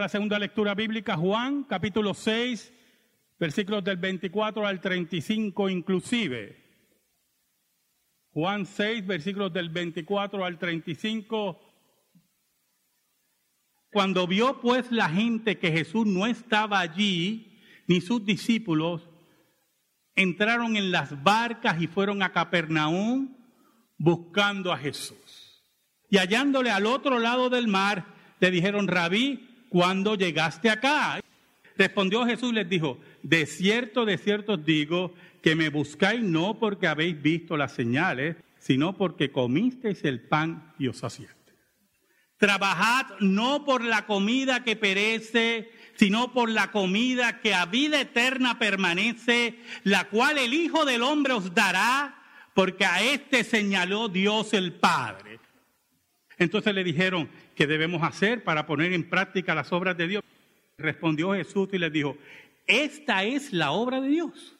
La segunda lectura bíblica, Juan, capítulo 6, versículos del 24 al 35 inclusive. Juan 6, versículos del 24 al 35. Cuando vio pues la gente que Jesús no estaba allí, ni sus discípulos, entraron en las barcas y fueron a Capernaum buscando a Jesús. Y hallándole al otro lado del mar, le dijeron, rabí, ¿cuándo llegaste acá? Respondió Jesús y les dijo, de cierto, de cierto os digo, que me buscáis no porque habéis visto las señales, sino porque comisteis el pan y os saciaste. Trabajad no por la comida que perece, sino por la comida que a vida eterna permanece, la cual el Hijo del Hombre os dará, porque a éste señaló Dios el Padre. Entonces le dijeron, ¿qué debemos hacer para poner en práctica las obras de Dios? Respondió Jesús y les dijo, esta es la obra de Dios,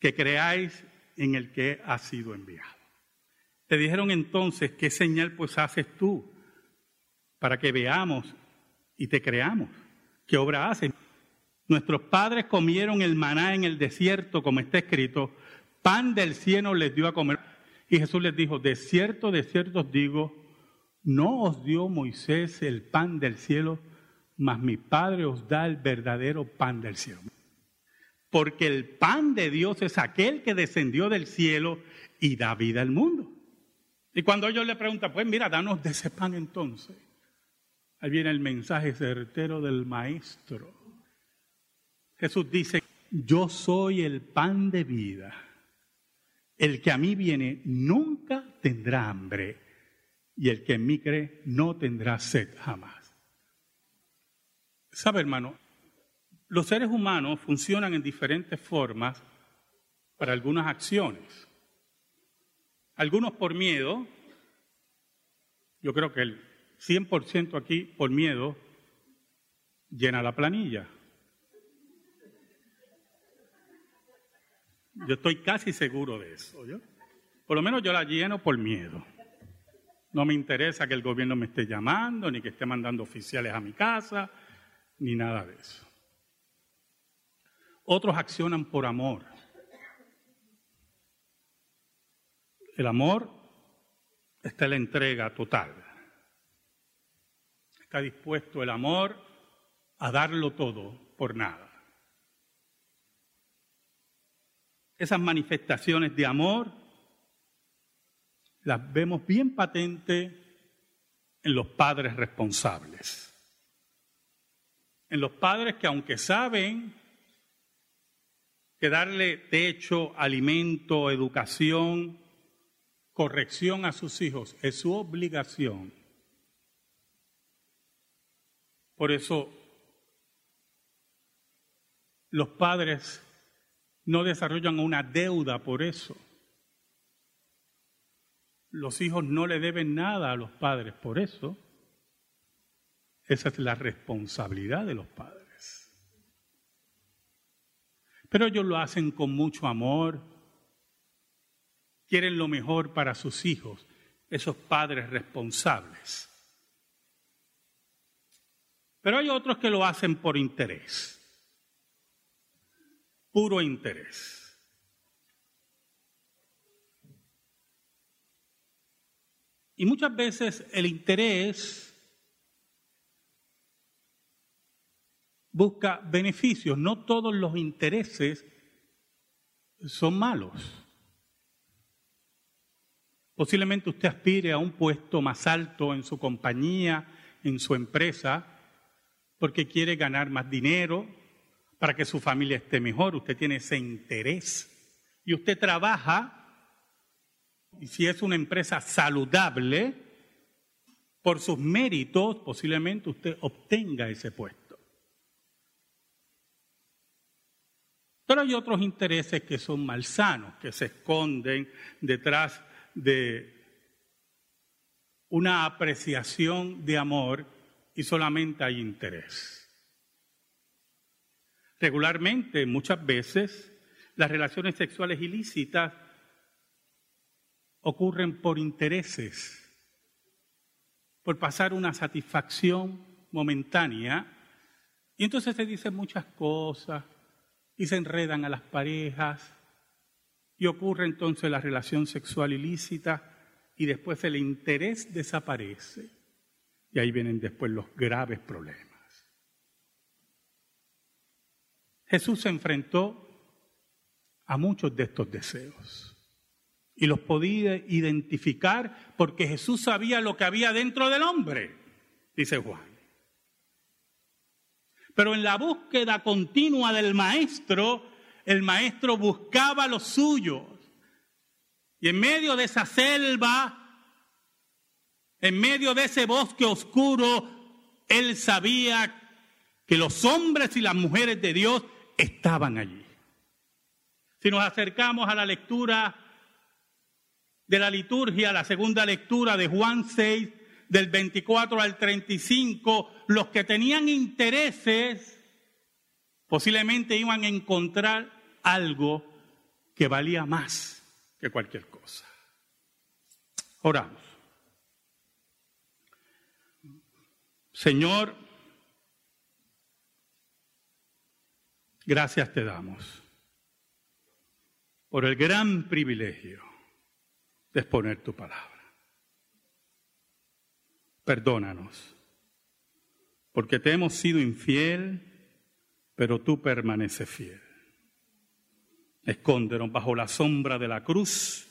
que creáis en el que ha sido enviado. Le dijeron entonces, ¿qué señal pues haces tú para que veamos y te creamos? ¿Qué obra haces? Nuestros padres comieron el maná en el desierto, como está escrito, pan del cielo les dio a comer. Y Jesús les dijo, de cierto, de cierto os digo, no os dio Moisés el pan del cielo, mas mi Padre os da el verdadero pan del cielo. Porque el pan de Dios es aquel que descendió del cielo y da vida al mundo. Y cuando ellos le preguntan, pues mira, danos de ese pan entonces. Ahí viene el mensaje certero del maestro. Jesús dice, yo soy el pan de vida. El que a mí viene nunca tendrá hambre y el que en mí cree no tendrá sed jamás. ¿Sabe, hermano? Los seres humanos funcionan en diferentes formas para algunas acciones. Algunos por miedo, yo creo que el 100% aquí por miedo llena la planilla. Yo estoy casi seguro de eso. Por lo menos yo la lleno por miedo. No me interesa que el gobierno me esté llamando, ni que esté mandando oficiales a mi casa, ni nada de eso. Otros accionan por amor. El amor está en la entrega total. Está dispuesto el amor a darlo todo por nada. Esas manifestaciones de amor las vemos bien patente en los padres responsables. En los padres que aunque saben que darle techo, alimento, educación, corrección a sus hijos es su obligación. Por eso los padres no desarrollan una deuda por eso. Los hijos no le deben nada a los padres, por eso esa es la responsabilidad de los padres. Pero ellos lo hacen con mucho amor, quieren lo mejor para sus hijos, esos padres responsables. Pero hay otros que lo hacen por interés, puro interés. Y muchas veces el interés busca beneficios. No todos los intereses son malos. Posiblemente usted aspire a un puesto más alto en su compañía, en su empresa, porque quiere ganar más dinero, para que su familia esté mejor. Usted tiene ese interés. Y usted trabaja y si es una empresa saludable, por sus méritos posiblemente usted obtenga ese puesto. Pero hay otros intereses que son malsanos, que se esconden detrás de una apreciación de amor y solamente hay interés. Regularmente, muchas veces, las relaciones sexuales ilícitas ocurren por intereses, por pasar una satisfacción momentánea Y entonces se dicen muchas cosas y se enredan a las parejas y ocurre entonces la relación sexual ilícita y después el interés desaparece. Y ahí vienen después los graves problemas. Jesús se enfrentó a muchos de estos deseos y los podía identificar porque Jesús sabía lo que había dentro del hombre, dice Juan. Pero en la búsqueda continua del maestro, el maestro buscaba los suyos. Y en medio de esa selva, en medio de ese bosque oscuro, él sabía que los hombres y las mujeres de Dios estaban allí. Si nos acercamos a la lectura de la liturgia, la segunda lectura de Juan 6, del 24 al 35, los que tenían intereses posiblemente iban a encontrar algo que valía más que cualquier cosa. Oramos. Señor, gracias te damos por el gran privilegio de exponer tu palabra perdónanos, porque te hemos sido infiel, pero tú permaneces fiel. Escóndenos bajo la sombra de la cruz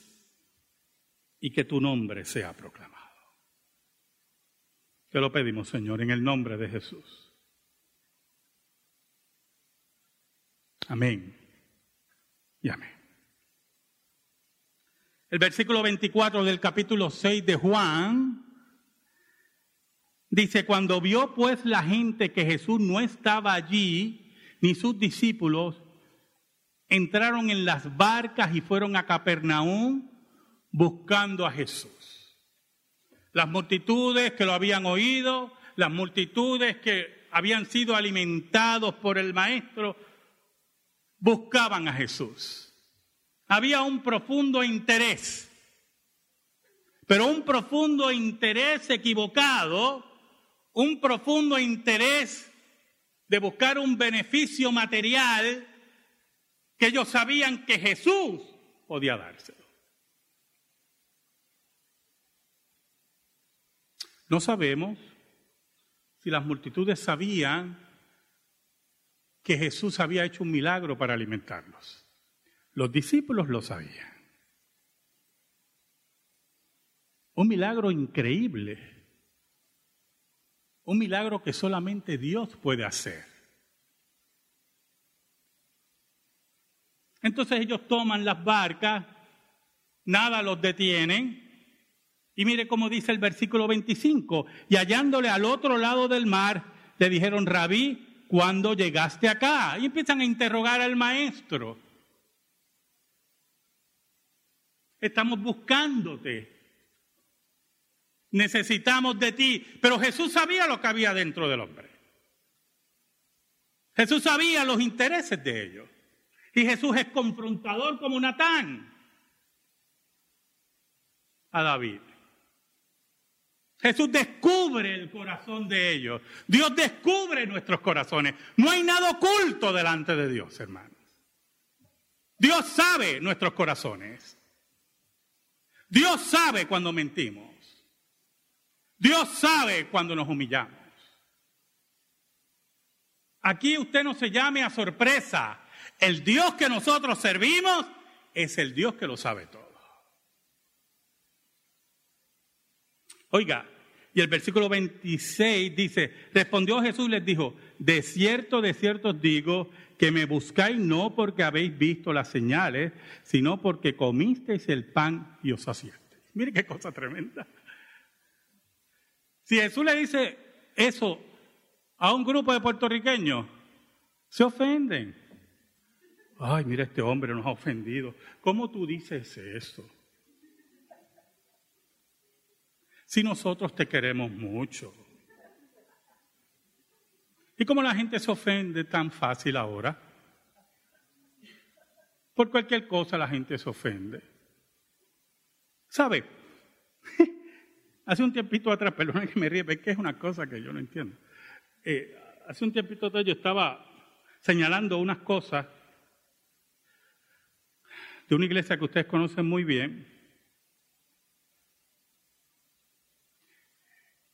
y que tu nombre sea proclamado. Te lo pedimos, Señor, en el nombre de Jesús. Amén y amén. El versículo 24 del capítulo 6 de Juan Dice, cuando vio pues la gente que Jesús no estaba allí, ni sus discípulos, entraron en las barcas y fueron a Capernaum buscando a Jesús. Las multitudes que lo habían oído, las multitudes que habían sido alimentados por el Maestro, buscaban a Jesús. Había un profundo interés, pero un profundo interés equivocado un profundo interés de buscar un beneficio material que ellos sabían que Jesús podía dárselo. No sabemos si las multitudes sabían que Jesús había hecho un milagro para alimentarlos. Los discípulos lo sabían. Un milagro increíble un milagro que solamente Dios puede hacer. Entonces ellos toman las barcas, nada los detienen. Y mire cómo dice el versículo 25. Y hallándole al otro lado del mar, le dijeron, rabí, ¿cuándo llegaste acá? Y empiezan a interrogar al maestro. Estamos buscándote necesitamos de ti. Pero Jesús sabía lo que había dentro del hombre. Jesús sabía los intereses de ellos. Y Jesús es confrontador como Natán a David. Jesús descubre el corazón de ellos. Dios descubre nuestros corazones. No hay nada oculto delante de Dios, hermanos. Dios sabe nuestros corazones. Dios sabe cuando mentimos. Dios sabe cuando nos humillamos. Aquí usted no se llame a sorpresa. El Dios que nosotros servimos es el Dios que lo sabe todo. Oiga, y el versículo 26 dice, respondió Jesús y les dijo, de cierto, de cierto os digo que me buscáis no porque habéis visto las señales, sino porque comisteis el pan y os saciasteis. Mire qué cosa tremenda. Si Jesús le dice eso a un grupo de puertorriqueños, se ofenden. Ay, mira, este hombre nos ha ofendido. ¿Cómo tú dices eso? Si nosotros te queremos mucho. ¿Y cómo la gente se ofende tan fácil ahora? Por cualquier cosa la gente se ofende. ¿Sabe? Hace un tiempito atrás, perdón que me ríe, es que es una cosa que yo no entiendo. Eh, hace un tiempito yo estaba señalando unas cosas de una iglesia que ustedes conocen muy bien.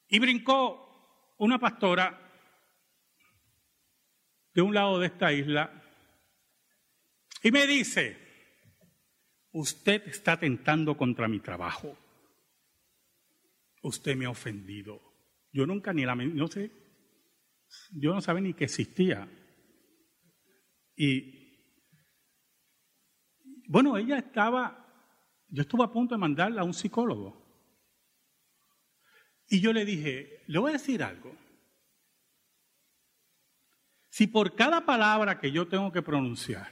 Y brincó una pastora de un lado de esta isla y me dice, usted está atentando contra mi trabajo. Usted me ha ofendido. Yo nunca ni la, no sé, yo no sabía ni que existía. Y bueno, ella estaba, yo estuve a punto de mandarla a un psicólogo. Y yo le dije, le voy a decir algo. Si por cada palabra que yo tengo que pronunciar,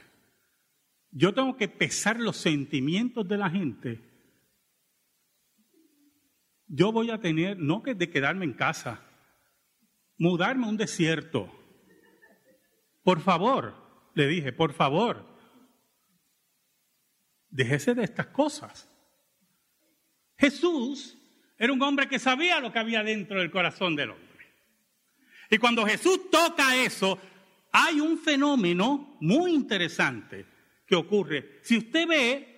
yo tengo que pesar los sentimientos de la gente, yo voy a tener, no que de quedarme en casa, mudarme a un desierto. Por favor, le dije, por favor, déjese de estas cosas. Jesús era un hombre que sabía lo que había dentro del corazón del hombre. Y cuando Jesús toca eso, hay un fenómeno muy interesante que ocurre. Si usted ve,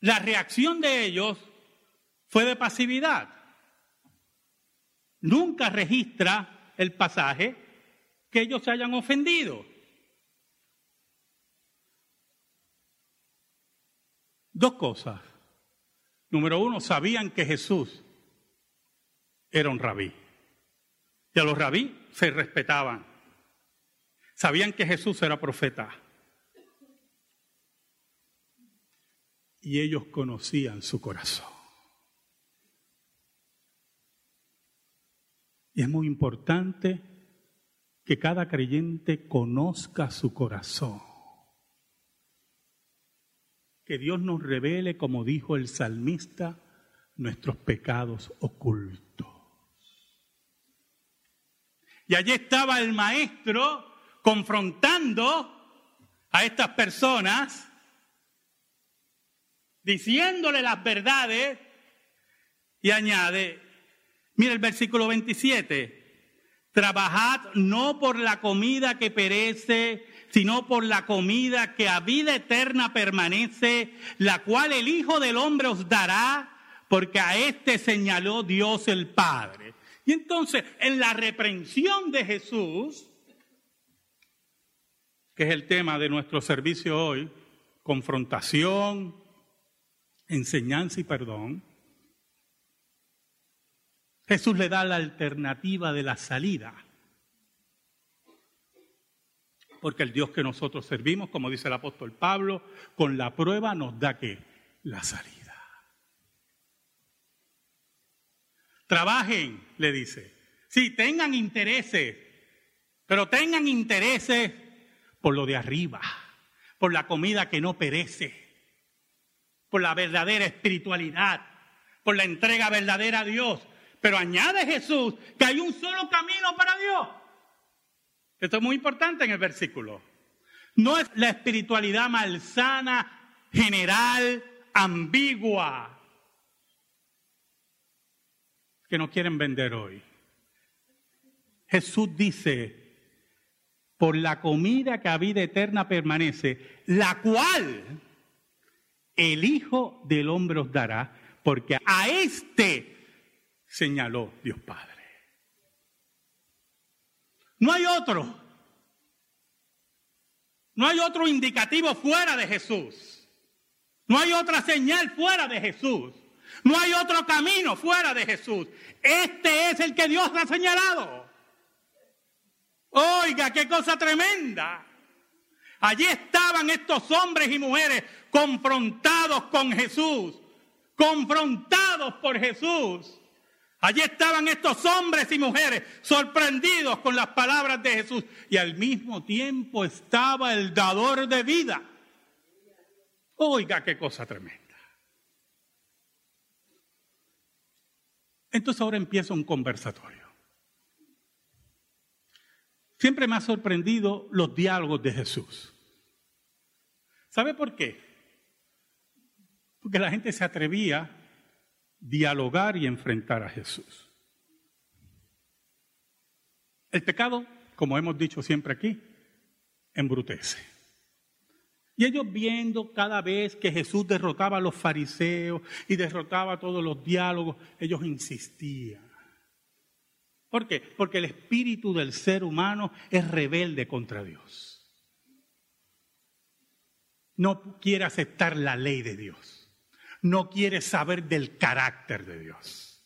la reacción de ellos fue de pasividad. Nunca registra el pasaje que ellos se hayan ofendido. Dos cosas. Número uno, sabían que Jesús era un rabí. Y a los rabí se respetaban. Sabían que Jesús era profeta. Y ellos conocían su corazón. Y es muy importante que cada creyente conozca su corazón. Que Dios nos revele, como dijo el salmista, nuestros pecados ocultos. Y allí estaba el maestro confrontando a estas personas, diciéndole las verdades, y añade, mira el versículo 27, trabajad no por la comida que perece, sino por la comida que a vida eterna permanece, la cual el Hijo del Hombre os dará, porque a éste señaló Dios el Padre. Y entonces, en la reprensión de Jesús, que es el tema de nuestro servicio hoy, confrontación, enseñanza y perdón, Jesús le da la alternativa de la salida. Porque el Dios que nosotros servimos, como dice el apóstol Pablo, con la prueba nos da que la salida. Trabajen, le dice. Sí, tengan intereses, pero tengan intereses por lo de arriba, por la comida que no perece, por la verdadera espiritualidad, por la entrega verdadera a Dios. Pero añade Jesús que hay un solo camino para Dios. Esto es muy importante en el versículo. No es la espiritualidad malsana, general, ambigua, que nos quieren vender hoy. Jesús dice, por la comida que a vida eterna permanece, la cual el Hijo del Hombre os dará, porque a este señaló Dios Padre. No hay otro. No hay otro indicativo fuera de Jesús. No hay otra señal fuera de Jesús. No hay otro camino fuera de Jesús. Este es el que Dios ha señalado. Oiga, qué cosa tremenda. Allí estaban estos hombres y mujeres confrontados con Jesús, confrontados por Jesús. Allí estaban estos hombres y mujeres sorprendidos con las palabras de Jesús y al mismo tiempo estaba el dador de vida. Oiga, qué cosa tremenda. Entonces ahora empieza un conversatorio. Siempre me ha sorprendido los diálogos de Jesús. ¿Sabe por qué? Porque la gente se atrevía a dialogar y enfrentar a Jesús. El pecado, como hemos dicho siempre aquí, embrutece. Y ellos viendo cada vez que Jesús derrotaba a los fariseos y derrotaba todos los diálogos, ellos insistían. ¿Por qué? Porque el espíritu del ser humano es rebelde contra Dios. No quiere aceptar la ley de Dios. No quiere saber del carácter de Dios.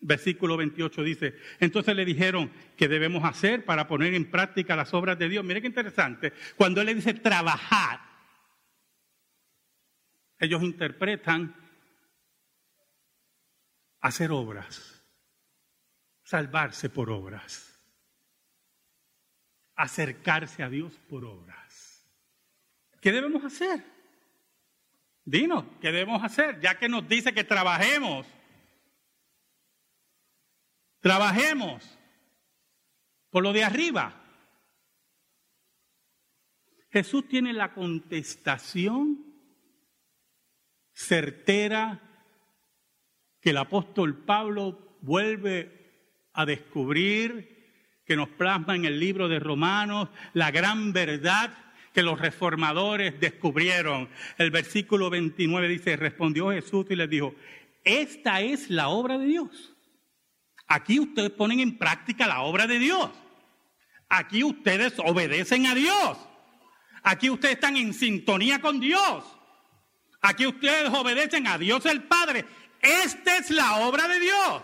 Versículo 28 dice, entonces le dijeron que debemos hacer para poner en práctica las obras de Dios. Mire qué interesante, cuando él le dice trabajar, ellos interpretan hacer obras, salvarse por obras, acercarse a Dios por obras. ¿Qué debemos hacer? Dinos, ¿qué debemos hacer? Ya que nos dice que trabajemos Trabajemos por lo de arriba. Jesús tiene la contestación certera que el apóstol Pablo vuelve a descubrir, que nos plasma en el libro de Romanos, la gran verdad que los reformadores descubrieron. El versículo 29 dice, respondió Jesús y les dijo, esta es la obra de Dios Aquí ustedes ponen en práctica la obra de Dios. Aquí ustedes obedecen a Dios. Aquí ustedes están en sintonía con Dios. Aquí ustedes obedecen a Dios el Padre. Esta es la obra de Dios.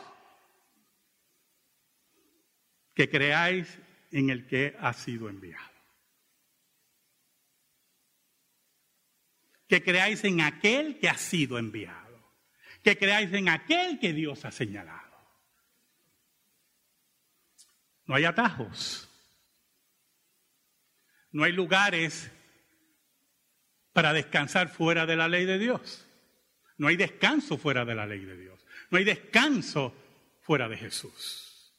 Que creáis en el que ha sido enviado. Que creáis en aquel que ha sido enviado. Que creáis en aquel que Dios ha señalado. No hay atajos. No hay lugares para descansar fuera de la ley de Dios. No hay descanso fuera de la ley de Dios. No hay descanso fuera de Jesús.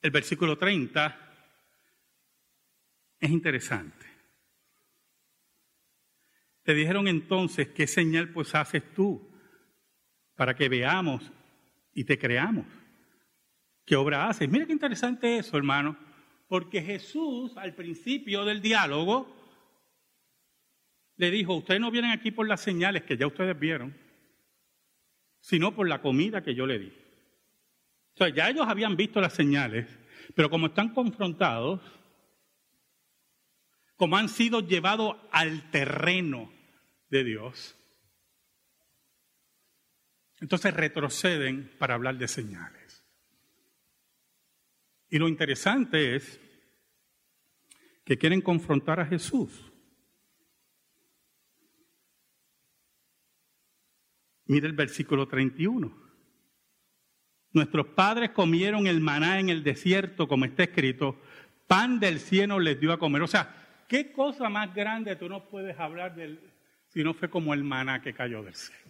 El versículo 30 es interesante. Te dijeron entonces, ¿qué señal pues haces tú? para que veamos y te creamos. ¿Qué obra haces? Mira qué interesante eso, hermano, porque Jesús al principio del diálogo le dijo, ustedes no vienen aquí por las señales que ya ustedes vieron, sino por la comida que yo le di. O sea, ya ellos habían visto las señales, pero como están confrontados, como han sido llevados al terreno de Dios, entonces retroceden para hablar de señales. Y lo interesante es que quieren confrontar a Jesús. Mira el versículo 31. Nuestros padres comieron el maná en el desierto, como está escrito, pan del cielo les dio a comer. O sea, ¿qué cosa más grande tú no puedes hablar del, si no fue como el maná que cayó del cielo?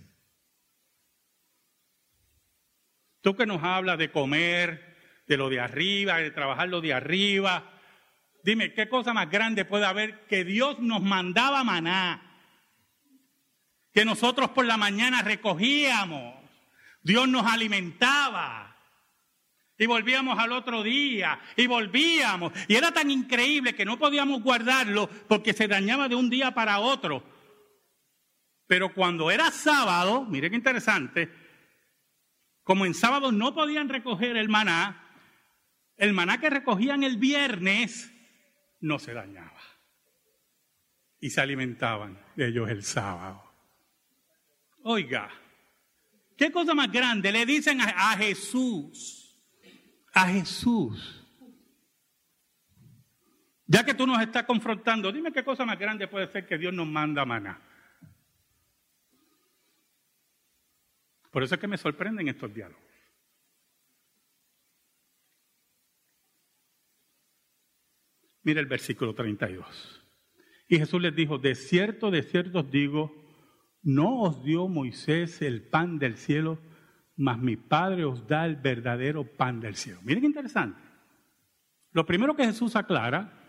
Tú que nos hablas de comer, de lo de arriba, de trabajar lo de arriba. Dime, ¿qué cosa más grande puede haber que Dios nos mandaba maná? Que nosotros por la mañana recogíamos. Dios nos alimentaba. Y volvíamos al otro día y volvíamos. Y era tan increíble que no podíamos guardarlo porque se dañaba de un día para otro. Pero cuando era sábado, mire qué interesante, como en sábado no podían recoger el maná, el maná que recogían el viernes no se dañaba. Y se alimentaban de ellos el sábado. Oiga, ¿qué cosa más grande le dicen a, Jesús? A Jesús. Ya que tú nos estás confrontando, dime qué cosa más grande puede ser que Dios nos manda maná. Por eso es que me sorprenden estos diálogos. Mira el versículo 32. Y Jesús les dijo, de cierto, de cierto os digo, no os dio Moisés el pan del cielo, mas mi Padre os da el verdadero pan del cielo. Miren qué interesante. Lo primero que Jesús aclara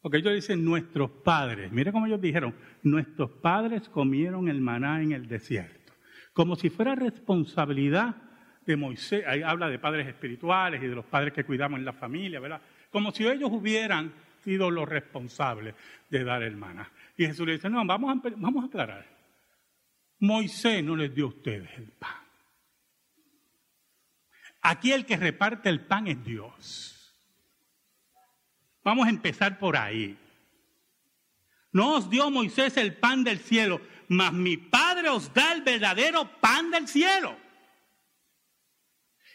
Porque ellos dicen nuestros padres. Mire cómo ellos dijeron, nuestros padres comieron el maná en el desierto. Como si fuera responsabilidad de Moisés. Ahí habla de padres espirituales y de los padres que cuidamos en la familia, ¿verdad? Como si ellos hubieran sido los responsables de dar el maná. Y Jesús le dice, no, vamos a, vamos a aclarar. Moisés no les dio a ustedes el pan. Aquí el que reparte el pan es Dios. Vamos a empezar por ahí. No os dio Moisés el pan del cielo, mas mi Padre os da el verdadero pan del cielo.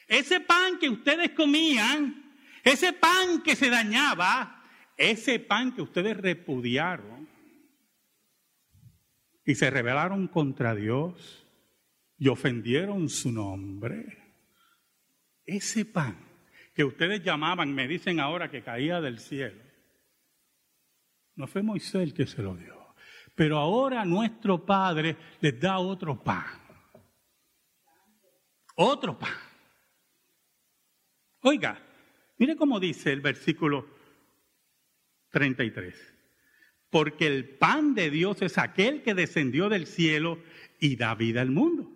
Ese pan que ustedes comían, ese pan que se dañaba, ese pan que ustedes repudiaron y se rebelaron contra Dios y ofendieron su nombre, ese pan que ustedes llamaban, me dicen ahora que caía del cielo, no fue Moisés el que se lo dio. Pero ahora nuestro Padre les da otro pan. Otro pan. Oiga, mire cómo dice el versículo 33. Porque el pan de Dios es aquel que descendió del cielo y da vida al mundo.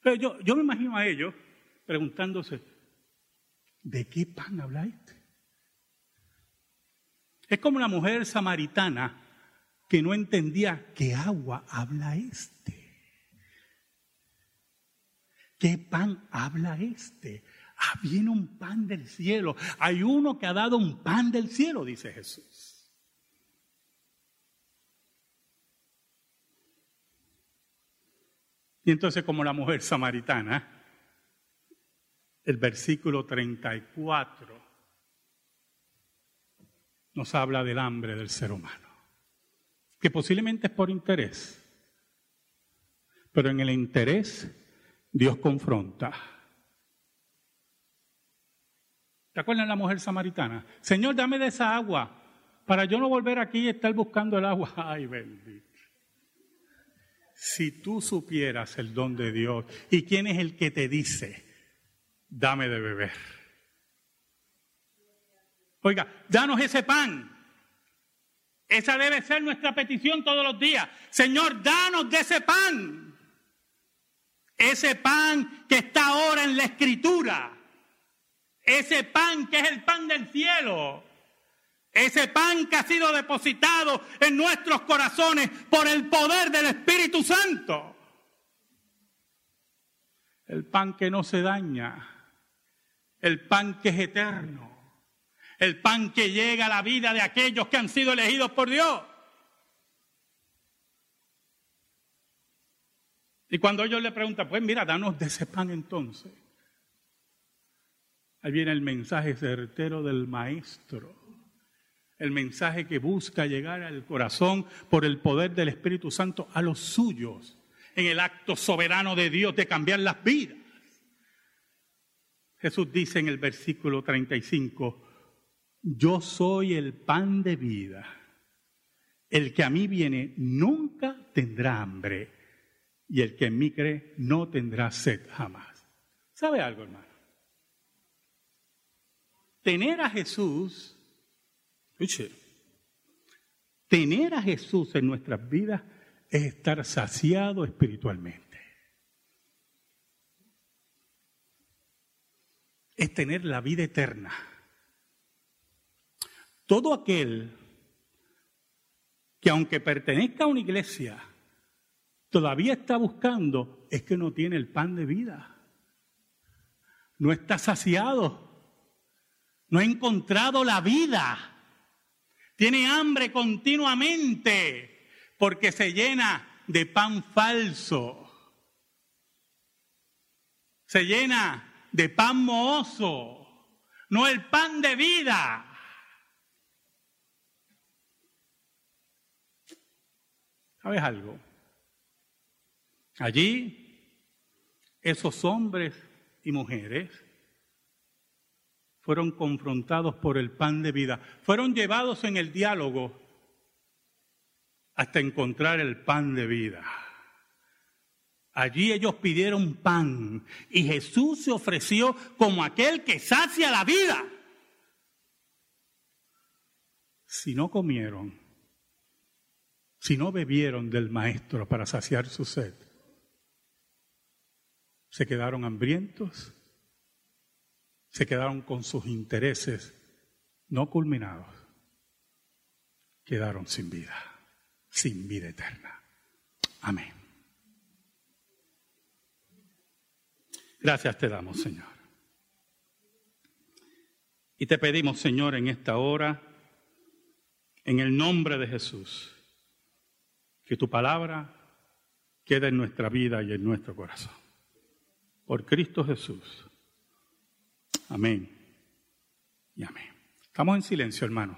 Pero yo, yo me imagino a ellos preguntándose, ¿de qué pan habla este? Es como una mujer samaritana que no entendía qué agua habla este. ¿Qué pan habla este? Ah, viene un pan del cielo. Hay uno que ha dado un pan del cielo, dice Jesús. Y entonces como la mujer samaritana, el versículo 34 nos habla del hambre del ser humano, que posiblemente es por interés, pero en el interés Dios confronta. ¿Te acuerdas de la mujer samaritana? Señor, dame de esa agua para yo no volver aquí y estar buscando el agua. Ay, bendito. Si tú supieras el don de Dios y quién es el que te dice, dame de beber. Oiga, danos ese pan. Esa debe ser nuestra petición todos los días. Señor, danos de ese pan. Ese pan que está ahora en la escritura. Ese pan que es el pan del cielo. Ese pan que ha sido depositado en nuestros corazones por el poder del Espíritu Santo. El pan que no se daña. El pan que es eterno. El pan que llega a la vida de aquellos que han sido elegidos por Dios. Y cuando ellos le preguntan, pues mira, danos de ese pan entonces. Ahí viene el mensaje certero del maestro el mensaje que busca llegar al corazón por el poder del Espíritu Santo a los suyos, en el acto soberano de Dios de cambiar las vidas. Jesús dice en el versículo 35, yo soy el pan de vida. El que a mí viene nunca tendrá hambre y el que en mí cree no tendrá sed jamás. ¿Sabe algo, hermano? Tener a Jesús tener a Jesús en nuestras vidas es estar saciado espiritualmente. Es tener la vida eterna. Todo aquel que aunque pertenezca a una iglesia, todavía está buscando, es que no tiene el pan de vida. No está saciado. No ha encontrado la vida. Tiene hambre continuamente porque se llena de pan falso. Se llena de pan mohoso, no el pan de vida. ¿Sabes algo? Allí, esos hombres y mujeres fueron confrontados por el pan de vida, fueron llevados en el diálogo hasta encontrar el pan de vida. Allí ellos pidieron pan y Jesús se ofreció como aquel que sacia la vida. si no comieron, si no bebieron del Maestro para saciar su sed, se quedaron hambrientos, se quedaron con sus intereses no culminados, quedaron sin vida, sin vida eterna. Amén. Gracias te damos, Señor. Y te pedimos, Señor, en esta hora, en el nombre de Jesús, que tu palabra quede en nuestra vida y en nuestro corazón. Por Cristo Jesús. Amén. Y amén. Estamos en silencio, hermanos.